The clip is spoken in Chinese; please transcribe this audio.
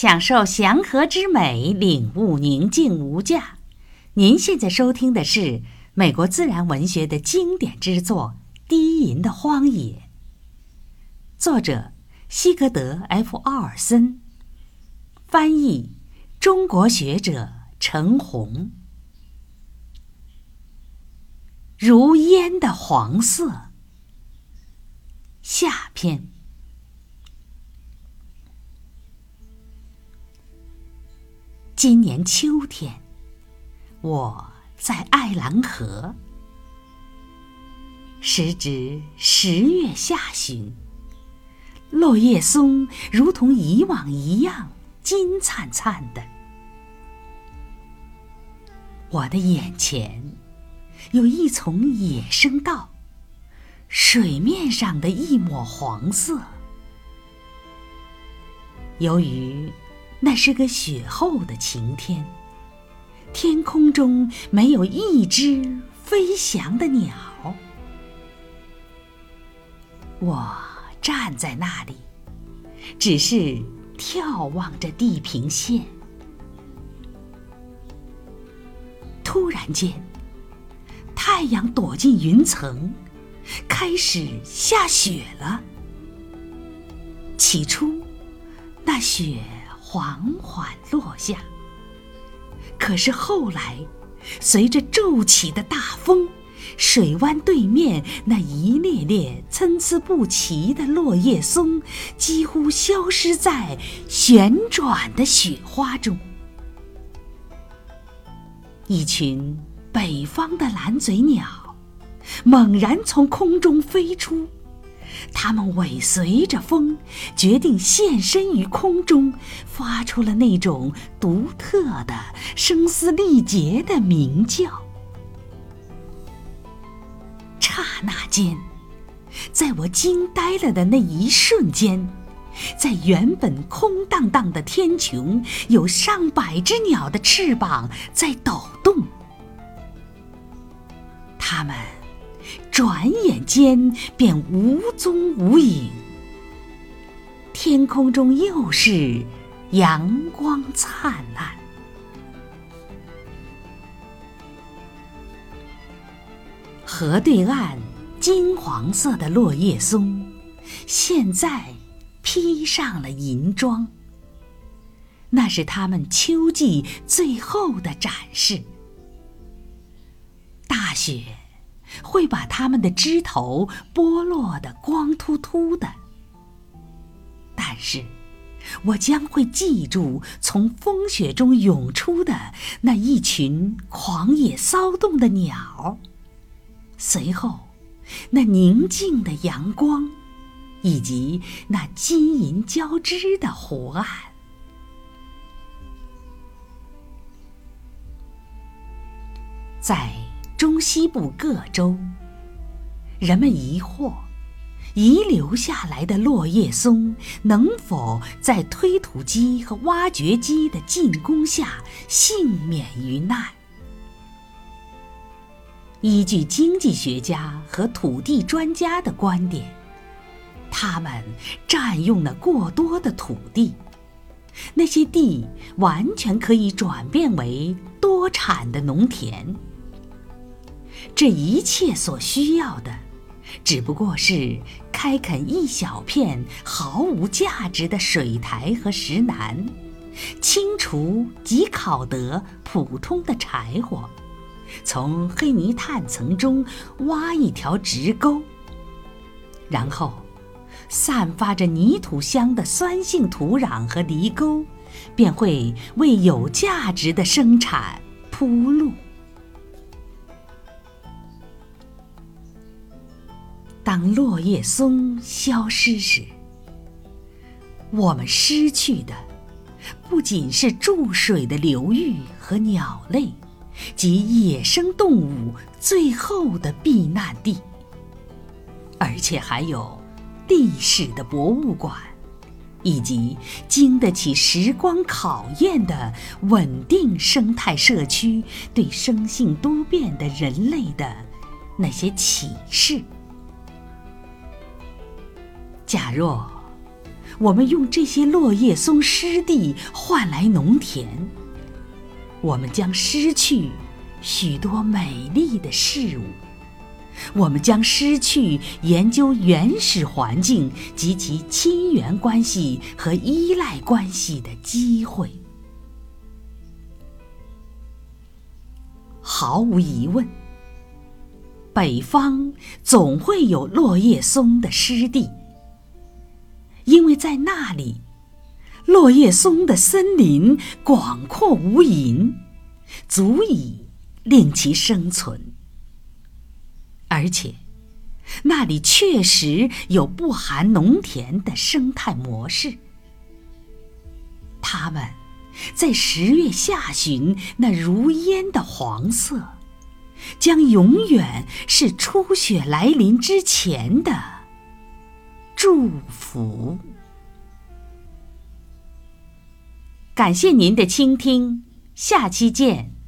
享受祥和之美，领悟宁静无价。您现在收听的是美国自然文学的经典之作《低吟的荒野》，作者西格德 ·F· 奥尔森，翻译中国学者陈红。如烟的黄色，下篇。今年秋天，我在爱兰河，时值十月下旬，落叶松如同以往一样金灿灿的。我的眼前有一丛野生稻，水面上的一抹黄色，由于。那是个雪后的晴天，天空中没有一只飞翔的鸟。我站在那里，只是眺望着地平线。突然间，太阳躲进云层，开始下雪了。起初，那雪。缓缓落下。可是后来，随着骤起的大风，水湾对面那一列列参差不齐的落叶松几乎消失在旋转的雪花中。一群北方的蓝嘴鸟猛然从空中飞出。它们尾随着风，决定现身于空中，发出了那种独特的声嘶力竭的鸣叫。刹那间，在我惊呆了的那一瞬间，在原本空荡荡的天穹，有上百只鸟的翅膀在抖动。它们。转眼间便无踪无影，天空中又是阳光灿烂。河对岸金黄色的落叶松，现在披上了银装。那是它们秋季最后的展示。大雪。会把它们的枝头剥落的光秃秃的，但是，我将会记住从风雪中涌出的那一群狂野骚动的鸟，随后，那宁静的阳光，以及那金银交织的湖岸，在。中西部各州，人们疑惑，遗留下来的落叶松能否在推土机和挖掘机的进攻下幸免于难？依据经济学家和土地专家的观点，他们占用了过多的土地，那些地完全可以转变为多产的农田。这一切所需要的，只不过是开垦一小片毫无价值的水台和石楠，清除及烤得普通的柴火，从黑泥炭层中挖一条直沟，然后散发着泥土香的酸性土壤和犁沟，便会为有价值的生产铺路。当落叶松消失时，我们失去的不仅是注水的流域和鸟类及野生动物最后的避难地，而且还有历史的博物馆，以及经得起时光考验的稳定生态社区对生性多变的人类的那些启示。假若我们用这些落叶松湿地换来农田，我们将失去许多美丽的事物，我们将失去研究原始环境及其亲缘关系和依赖关系的机会。毫无疑问，北方总会有落叶松的湿地。因为在那里，落叶松的森林广阔无垠，足以令其生存。而且，那里确实有不含农田的生态模式。它们在十月下旬那如烟的黄色，将永远是初雪来临之前的。祝福。感谢您的倾听，下期见。